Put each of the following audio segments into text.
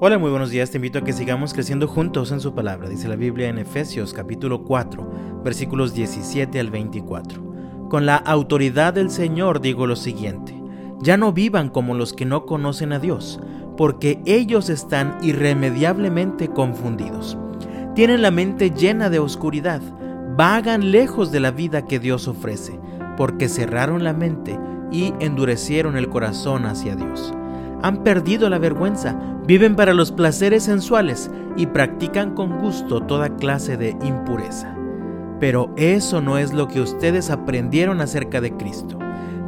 Hola, muy buenos días. Te invito a que sigamos creciendo juntos en su palabra. Dice la Biblia en Efesios capítulo 4, versículos 17 al 24. Con la autoridad del Señor digo lo siguiente. Ya no vivan como los que no conocen a Dios, porque ellos están irremediablemente confundidos. Tienen la mente llena de oscuridad, vagan lejos de la vida que Dios ofrece, porque cerraron la mente y endurecieron el corazón hacia Dios han perdido la vergüenza, viven para los placeres sensuales y practican con gusto toda clase de impureza. Pero eso no es lo que ustedes aprendieron acerca de Cristo,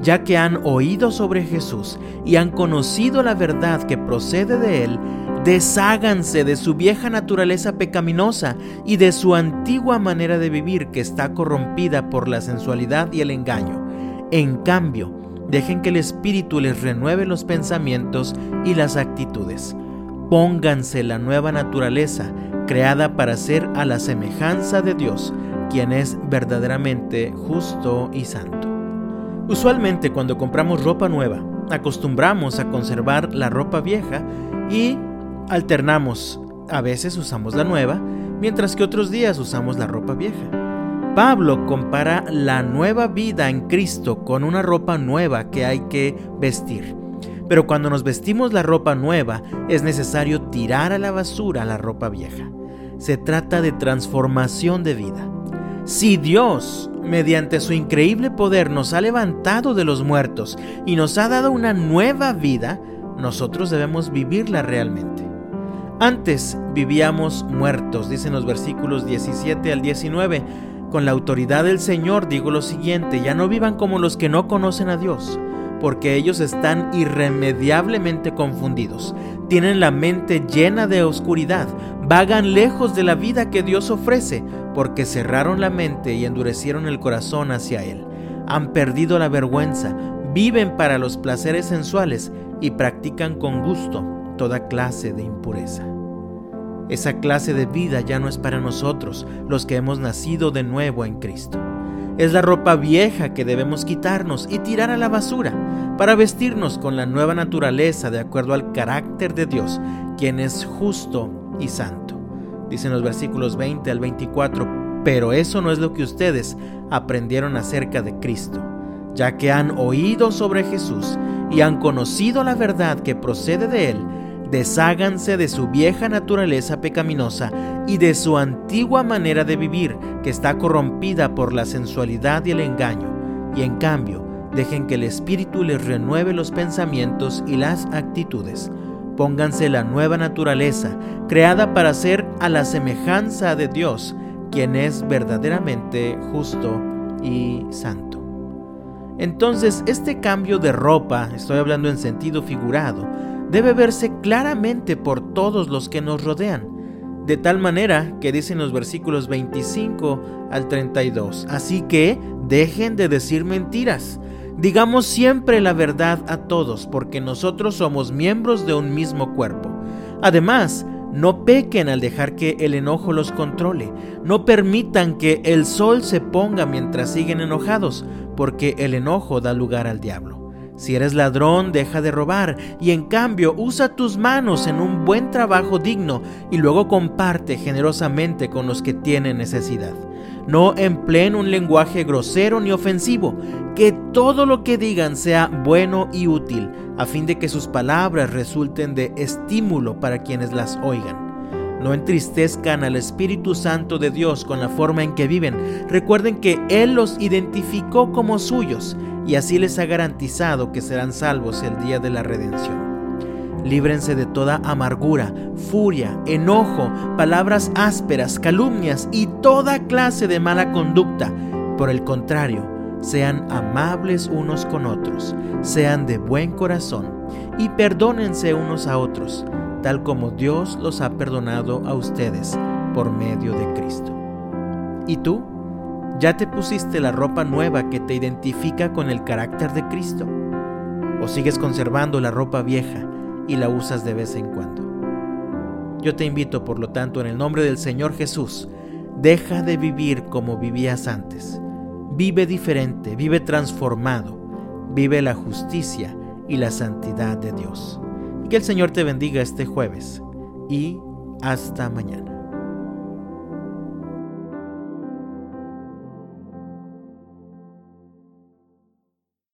ya que han oído sobre Jesús y han conocido la verdad que procede de Él, desháganse de su vieja naturaleza pecaminosa y de su antigua manera de vivir que está corrompida por la sensualidad y el engaño. En cambio, Dejen que el Espíritu les renueve los pensamientos y las actitudes. Pónganse la nueva naturaleza creada para ser a la semejanza de Dios, quien es verdaderamente justo y santo. Usualmente cuando compramos ropa nueva, acostumbramos a conservar la ropa vieja y alternamos. A veces usamos la nueva, mientras que otros días usamos la ropa vieja. Pablo compara la nueva vida en Cristo con una ropa nueva que hay que vestir. Pero cuando nos vestimos la ropa nueva, es necesario tirar a la basura la ropa vieja. Se trata de transformación de vida. Si Dios, mediante su increíble poder, nos ha levantado de los muertos y nos ha dado una nueva vida, nosotros debemos vivirla realmente. Antes vivíamos muertos, dicen los versículos 17 al 19 con la autoridad del Señor digo lo siguiente, ya no vivan como los que no conocen a Dios, porque ellos están irremediablemente confundidos, tienen la mente llena de oscuridad, vagan lejos de la vida que Dios ofrece, porque cerraron la mente y endurecieron el corazón hacia Él. Han perdido la vergüenza, viven para los placeres sensuales y practican con gusto toda clase de impureza. Esa clase de vida ya no es para nosotros, los que hemos nacido de nuevo en Cristo. Es la ropa vieja que debemos quitarnos y tirar a la basura para vestirnos con la nueva naturaleza de acuerdo al carácter de Dios, quien es justo y santo. Dicen los versículos 20 al 24, pero eso no es lo que ustedes aprendieron acerca de Cristo, ya que han oído sobre Jesús y han conocido la verdad que procede de Él, Desháganse de su vieja naturaleza pecaminosa y de su antigua manera de vivir que está corrompida por la sensualidad y el engaño, y en cambio dejen que el Espíritu les renueve los pensamientos y las actitudes. Pónganse la nueva naturaleza, creada para ser a la semejanza de Dios, quien es verdaderamente justo y santo. Entonces, este cambio de ropa, estoy hablando en sentido figurado, debe verse claramente por todos los que nos rodean, de tal manera que dicen los versículos 25 al 32. Así que dejen de decir mentiras. Digamos siempre la verdad a todos, porque nosotros somos miembros de un mismo cuerpo. Además, no pequen al dejar que el enojo los controle. No permitan que el sol se ponga mientras siguen enojados, porque el enojo da lugar al diablo. Si eres ladrón, deja de robar y en cambio usa tus manos en un buen trabajo digno y luego comparte generosamente con los que tienen necesidad. No empleen un lenguaje grosero ni ofensivo, que todo lo que digan sea bueno y útil, a fin de que sus palabras resulten de estímulo para quienes las oigan. No entristezcan al Espíritu Santo de Dios con la forma en que viven. Recuerden que Él los identificó como suyos y así les ha garantizado que serán salvos el día de la redención. Líbrense de toda amargura, furia, enojo, palabras ásperas, calumnias y toda clase de mala conducta. Por el contrario, sean amables unos con otros, sean de buen corazón y perdónense unos a otros, tal como Dios los ha perdonado a ustedes por medio de Cristo. ¿Y tú? ¿Ya te pusiste la ropa nueva que te identifica con el carácter de Cristo? ¿O sigues conservando la ropa vieja y la usas de vez en cuando? Yo te invito, por lo tanto, en el nombre del Señor Jesús, deja de vivir como vivías antes. Vive diferente, vive transformado, vive la justicia y la santidad de Dios. Y que el Señor te bendiga este jueves. y hasta mañana.